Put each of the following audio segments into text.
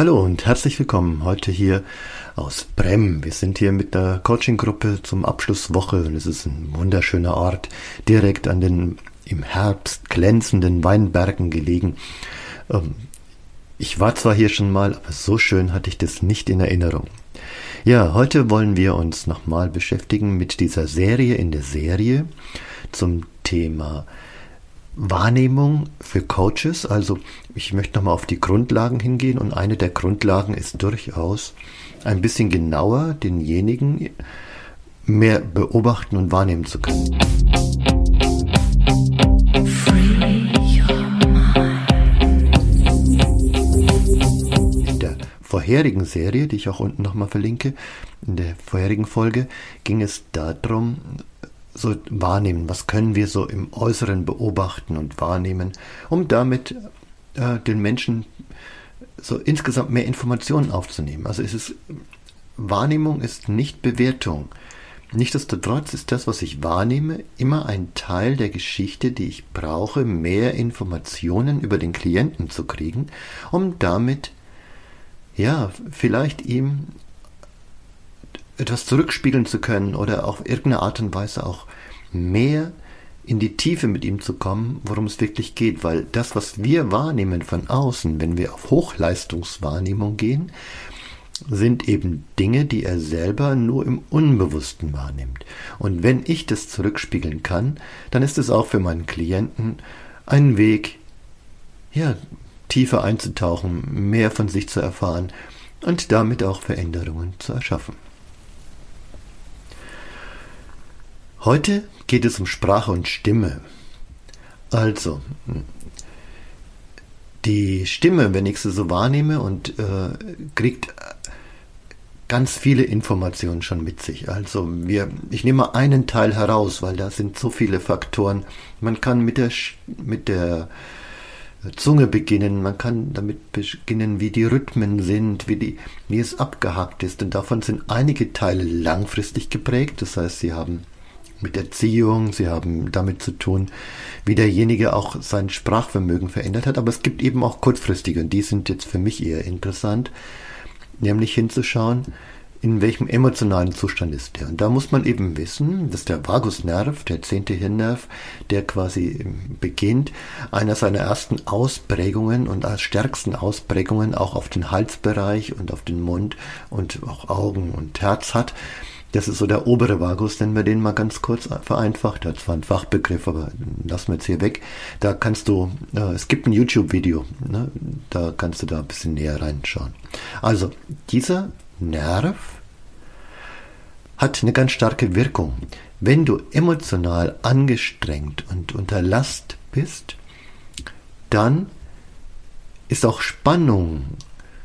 Hallo und herzlich willkommen heute hier aus Brem. Wir sind hier mit der Coaching-Gruppe zum Abschlusswoche und es ist ein wunderschöner Ort, direkt an den im Herbst glänzenden Weinbergen gelegen. Ähm, ich war zwar hier schon mal, aber so schön hatte ich das nicht in Erinnerung. Ja, heute wollen wir uns nochmal beschäftigen mit dieser Serie in der Serie zum Thema Wahrnehmung für Coaches. Also ich möchte nochmal auf die Grundlagen hingehen und eine der Grundlagen ist durchaus ein bisschen genauer denjenigen mehr beobachten und wahrnehmen zu können. In der vorherigen Serie, die ich auch unten nochmal verlinke, in der vorherigen Folge ging es darum, so wahrnehmen, was können wir so im Äußeren beobachten und wahrnehmen, um damit äh, den Menschen so insgesamt mehr Informationen aufzunehmen. Also es ist Wahrnehmung ist nicht Bewertung. Nichtsdestotrotz ist das, was ich wahrnehme, immer ein Teil der Geschichte, die ich brauche, mehr Informationen über den Klienten zu kriegen, um damit ja, vielleicht ihm etwas zurückspiegeln zu können oder auf irgendeine Art und Weise auch mehr in die Tiefe mit ihm zu kommen, worum es wirklich geht, weil das, was wir wahrnehmen von außen, wenn wir auf Hochleistungswahrnehmung gehen, sind eben Dinge, die er selber nur im Unbewussten wahrnimmt. Und wenn ich das zurückspiegeln kann, dann ist es auch für meinen Klienten ein Weg, ja, tiefer einzutauchen, mehr von sich zu erfahren und damit auch Veränderungen zu erschaffen. Heute geht es um Sprache und Stimme. Also, die Stimme, wenn ich sie so wahrnehme und äh, kriegt ganz viele Informationen schon mit sich. Also wir, ich nehme einen Teil heraus, weil da sind so viele Faktoren. Man kann mit der, mit der Zunge beginnen, man kann damit beginnen, wie die Rhythmen sind, wie, die, wie es abgehakt ist. Und davon sind einige Teile langfristig geprägt. Das heißt, sie haben mit Erziehung, sie haben damit zu tun, wie derjenige auch sein Sprachvermögen verändert hat. Aber es gibt eben auch kurzfristige und die sind jetzt für mich eher interessant, nämlich hinzuschauen, in welchem emotionalen Zustand ist der. Und da muss man eben wissen, dass der Vagusnerv, der zehnte Hirnnerv, der quasi beginnt, einer seiner ersten Ausprägungen und als stärksten Ausprägungen auch auf den Halsbereich und auf den Mund und auch Augen und Herz hat. Das ist so der obere Vagus, nennen wir den mal ganz kurz vereinfacht. Das war ein Fachbegriff, aber lassen wir jetzt hier weg. Da kannst du, äh, es gibt ein YouTube-Video, ne? da kannst du da ein bisschen näher reinschauen. Also, dieser Nerv hat eine ganz starke Wirkung. Wenn du emotional angestrengt und unter Last bist, dann ist auch Spannung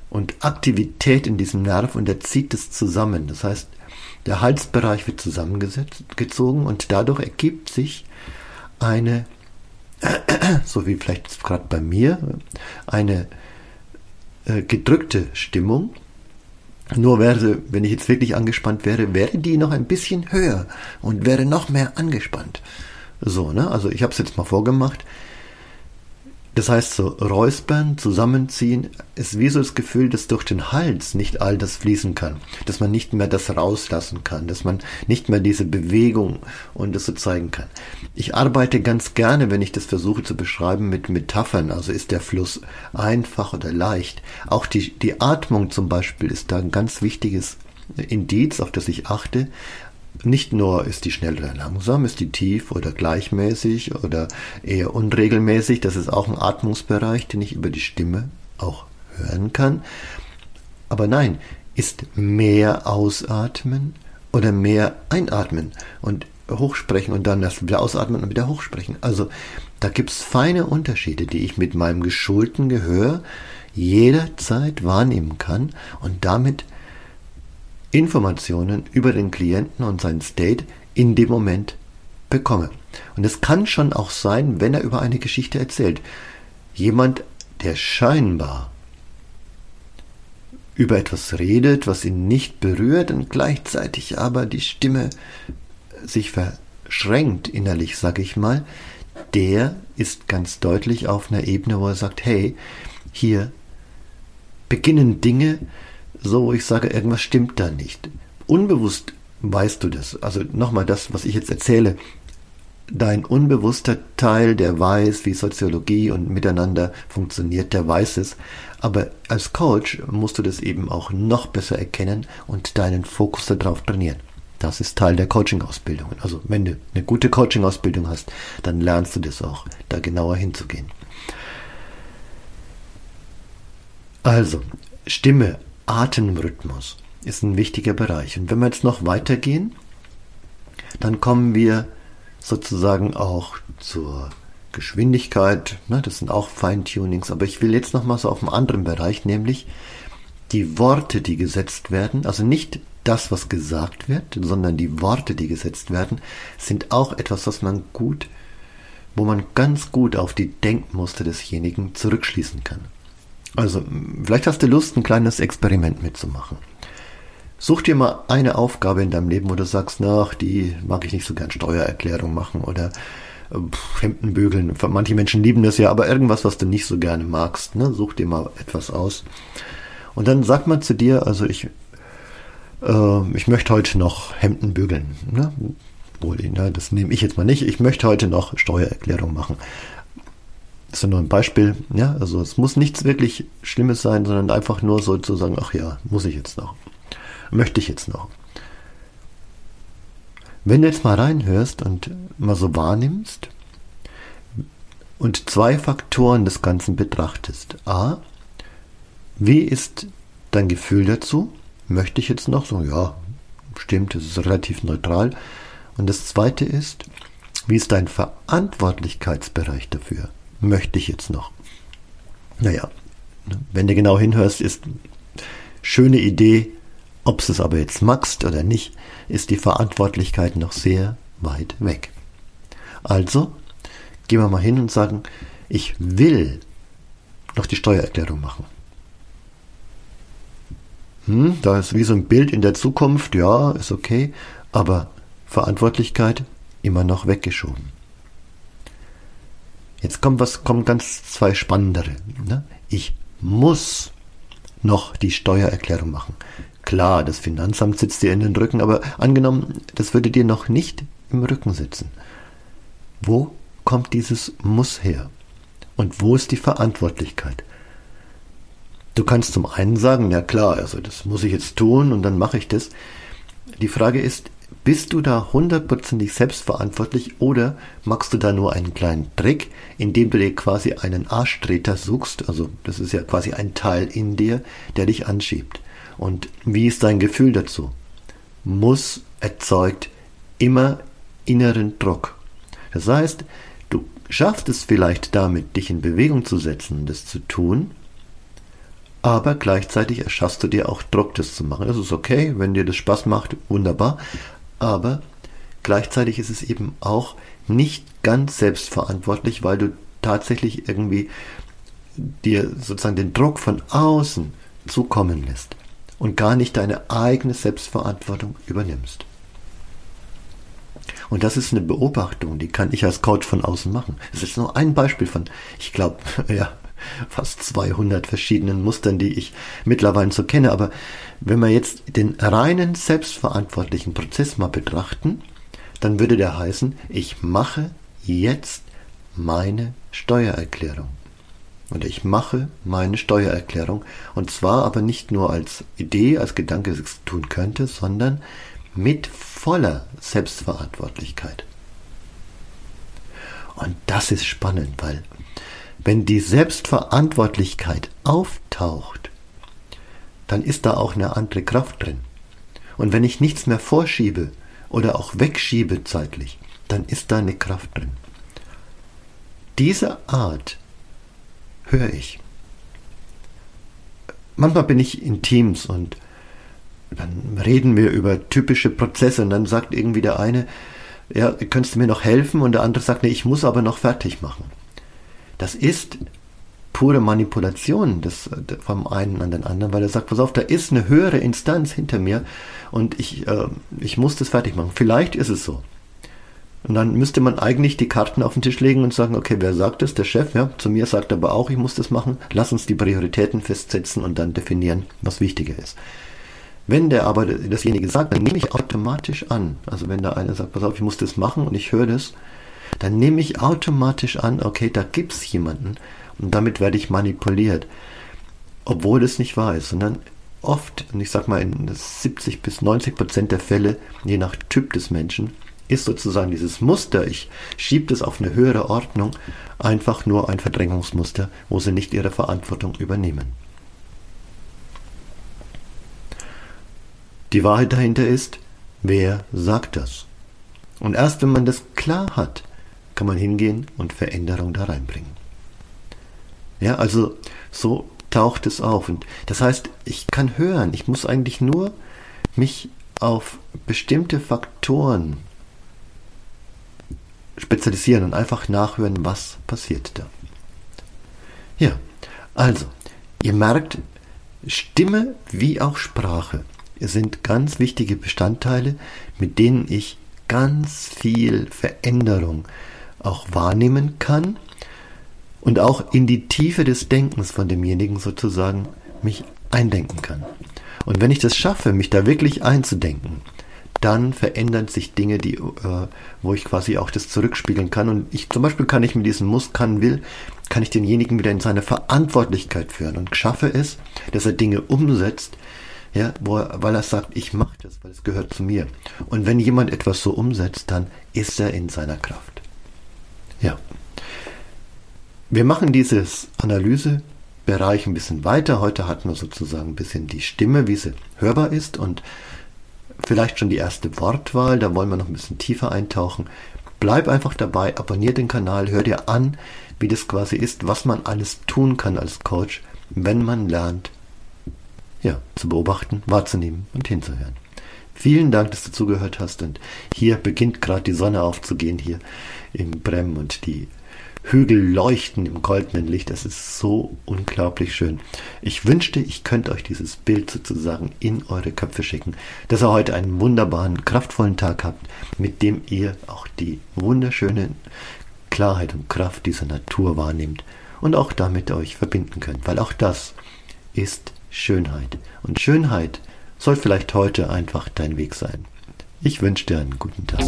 und Aktivität in diesem Nerv und er zieht es zusammen. Das heißt, der Halsbereich wird zusammengezogen und dadurch ergibt sich eine, so wie vielleicht gerade bei mir, eine äh, gedrückte Stimmung. Nur wäre, wenn ich jetzt wirklich angespannt wäre, wäre die noch ein bisschen höher und wäre noch mehr angespannt. So, ne? Also ich habe es jetzt mal vorgemacht. Das heißt, so räuspern, zusammenziehen, ist wie so das Gefühl, dass durch den Hals nicht all das fließen kann, dass man nicht mehr das rauslassen kann, dass man nicht mehr diese Bewegung und das so zeigen kann. Ich arbeite ganz gerne, wenn ich das versuche zu beschreiben, mit Metaphern. Also ist der Fluss einfach oder leicht. Auch die, die Atmung zum Beispiel ist da ein ganz wichtiges Indiz, auf das ich achte, nicht nur ist die schnell oder langsam, ist die tief oder gleichmäßig oder eher unregelmäßig. Das ist auch ein Atmungsbereich, den ich über die Stimme auch hören kann. Aber nein, ist mehr ausatmen oder mehr einatmen und hochsprechen und dann das wieder ausatmen und wieder hochsprechen. Also da gibt es feine Unterschiede, die ich mit meinem geschulten Gehör jederzeit wahrnehmen kann und damit Informationen über den Klienten und sein State in dem Moment bekomme. Und es kann schon auch sein, wenn er über eine Geschichte erzählt. Jemand, der scheinbar über etwas redet, was ihn nicht berührt und gleichzeitig aber die Stimme sich verschränkt innerlich, sag ich mal, der ist ganz deutlich auf einer Ebene, wo er sagt, hey, hier beginnen Dinge so, wo ich sage, irgendwas stimmt da nicht. Unbewusst weißt du das. Also nochmal das, was ich jetzt erzähle. Dein unbewusster Teil, der weiß, wie Soziologie und miteinander funktioniert, der weiß es. Aber als Coach musst du das eben auch noch besser erkennen und deinen Fokus darauf trainieren. Das ist Teil der Coaching-Ausbildung. Also wenn du eine gute Coaching-Ausbildung hast, dann lernst du das auch, da genauer hinzugehen. Also, Stimme, Atemrhythmus ist ein wichtiger Bereich. Und wenn wir jetzt noch weitergehen, dann kommen wir sozusagen auch zur Geschwindigkeit. Ne, das sind auch Feintunings. Aber ich will jetzt noch mal so auf einen anderen Bereich, nämlich die Worte, die gesetzt werden. Also nicht das, was gesagt wird, sondern die Worte, die gesetzt werden, sind auch etwas, was man gut, wo man ganz gut auf die Denkmuster desjenigen zurückschließen kann. Also, vielleicht hast du Lust, ein kleines Experiment mitzumachen. Such dir mal eine Aufgabe in deinem Leben, wo du sagst, nach, die mag ich nicht so gern Steuererklärung machen oder äh, Hemden bügeln. Manche Menschen lieben das ja, aber irgendwas, was du nicht so gerne magst, ne? such dir mal etwas aus. Und dann sag mal zu dir, also ich, äh, ich möchte heute noch Hemden bügeln. Ne? Ne? das nehme ich jetzt mal nicht. Ich möchte heute noch Steuererklärung machen. Das ist nur ein Beispiel. Ja, also es muss nichts wirklich Schlimmes sein, sondern einfach nur so zu sagen, ach ja, muss ich jetzt noch. Möchte ich jetzt noch. Wenn du jetzt mal reinhörst und mal so wahrnimmst und zwei Faktoren des Ganzen betrachtest. A, wie ist dein Gefühl dazu? Möchte ich jetzt noch? So, ja, stimmt, das ist relativ neutral. Und das zweite ist, wie ist dein Verantwortlichkeitsbereich dafür? Möchte ich jetzt noch? Naja, wenn du genau hinhörst, ist schöne Idee, ob es aber jetzt magst oder nicht, ist die Verantwortlichkeit noch sehr weit weg. Also, gehen wir mal hin und sagen, ich will noch die Steuererklärung machen. Hm, da ist wie so ein Bild in der Zukunft, ja, ist okay, aber Verantwortlichkeit immer noch weggeschoben. Jetzt kommt was, kommen ganz zwei spannendere. Ne? Ich muss noch die Steuererklärung machen. Klar, das Finanzamt sitzt dir in den Rücken, aber angenommen, das würde dir noch nicht im Rücken sitzen. Wo kommt dieses Muss her? Und wo ist die Verantwortlichkeit? Du kannst zum einen sagen, ja klar, also das muss ich jetzt tun und dann mache ich das. Die Frage ist, bist du da hundertprozentig selbstverantwortlich oder machst du da nur einen kleinen Trick, indem du dir quasi einen Arschtreter suchst? Also das ist ja quasi ein Teil in dir, der dich anschiebt. Und wie ist dein Gefühl dazu? Muss erzeugt immer inneren Druck. Das heißt, du schaffst es vielleicht damit, dich in Bewegung zu setzen, das zu tun, aber gleichzeitig erschaffst du dir auch Druck, das zu machen. Das ist okay, wenn dir das Spaß macht, wunderbar aber gleichzeitig ist es eben auch nicht ganz selbstverantwortlich, weil du tatsächlich irgendwie dir sozusagen den Druck von außen zukommen lässt und gar nicht deine eigene Selbstverantwortung übernimmst. Und das ist eine Beobachtung, die kann ich als Coach von außen machen. Das ist nur ein Beispiel von, ich glaube, ja, fast 200 verschiedenen Mustern, die ich mittlerweile so kenne. Aber wenn wir jetzt den reinen selbstverantwortlichen Prozess mal betrachten, dann würde der heißen, ich mache jetzt meine Steuererklärung. Oder ich mache meine Steuererklärung. Und zwar aber nicht nur als Idee, als Gedanke es tun könnte, sondern mit voller Selbstverantwortlichkeit. Und das ist spannend, weil wenn die Selbstverantwortlichkeit auftaucht, dann ist da auch eine andere Kraft drin. Und wenn ich nichts mehr vorschiebe oder auch wegschiebe zeitlich, dann ist da eine Kraft drin. Diese Art höre ich. Manchmal bin ich in Teams und dann reden wir über typische Prozesse und dann sagt irgendwie der eine, ja, könntest du mir noch helfen? Und der andere sagt, nee, ich muss aber noch fertig machen. Das ist pure Manipulation des, vom einen an den anderen, weil er sagt, pass auf, da ist eine höhere Instanz hinter mir und ich, äh, ich muss das fertig machen. Vielleicht ist es so. Und dann müsste man eigentlich die Karten auf den Tisch legen und sagen, okay, wer sagt das? Der Chef, ja. Zu mir sagt aber auch, ich muss das machen. Lass uns die Prioritäten festsetzen und dann definieren, was wichtiger ist. Wenn der aber dasjenige sagt, dann nehme ich automatisch an. Also wenn da einer sagt, pass auf, ich muss das machen und ich höre das, dann nehme ich automatisch an, okay, da gibt es jemanden und damit werde ich manipuliert. Obwohl es nicht wahr ist, sondern oft, und ich sag mal in 70 bis 90 Prozent der Fälle, je nach Typ des Menschen, ist sozusagen dieses Muster, ich schiebe das auf eine höhere Ordnung, einfach nur ein Verdrängungsmuster, wo sie nicht ihre Verantwortung übernehmen. Die Wahrheit dahinter ist, wer sagt das? Und erst wenn man das klar hat, kann man hingehen und Veränderung da reinbringen. Ja, also so taucht es auf. Und das heißt, ich kann hören, ich muss eigentlich nur mich auf bestimmte Faktoren spezialisieren und einfach nachhören, was passiert da. Ja, also, ihr merkt, Stimme wie auch Sprache sind ganz wichtige Bestandteile, mit denen ich ganz viel Veränderung auch wahrnehmen kann und auch in die Tiefe des Denkens von demjenigen sozusagen mich eindenken kann. Und wenn ich das schaffe, mich da wirklich einzudenken, dann verändern sich Dinge, die, äh, wo ich quasi auch das zurückspiegeln kann. Und ich zum Beispiel kann ich mit diesem Muss, kann, will, kann ich denjenigen wieder in seine Verantwortlichkeit führen und schaffe es, dass er Dinge umsetzt, ja, wo er, weil er sagt, ich mache das, weil es gehört zu mir. Und wenn jemand etwas so umsetzt, dann ist er in seiner Kraft. Ja. Wir machen dieses Analysebereich ein bisschen weiter. Heute hatten wir sozusagen ein bisschen die Stimme, wie sie hörbar ist und vielleicht schon die erste Wortwahl, da wollen wir noch ein bisschen tiefer eintauchen. Bleib einfach dabei, abonnier den Kanal, hör dir an, wie das quasi ist, was man alles tun kann als Coach, wenn man lernt, ja, zu beobachten, wahrzunehmen und hinzuhören. Vielen Dank, dass du zugehört hast und hier beginnt gerade die Sonne aufzugehen hier im Brem und die Hügel leuchten im goldenen Licht. Das ist so unglaublich schön. Ich wünschte, ich könnte euch dieses Bild sozusagen in eure Köpfe schicken, dass ihr heute einen wunderbaren, kraftvollen Tag habt, mit dem ihr auch die wunderschöne Klarheit und Kraft dieser Natur wahrnehmt und auch damit euch verbinden könnt, weil auch das ist Schönheit. Und Schönheit soll vielleicht heute einfach dein Weg sein. Ich wünsche dir einen guten Tag.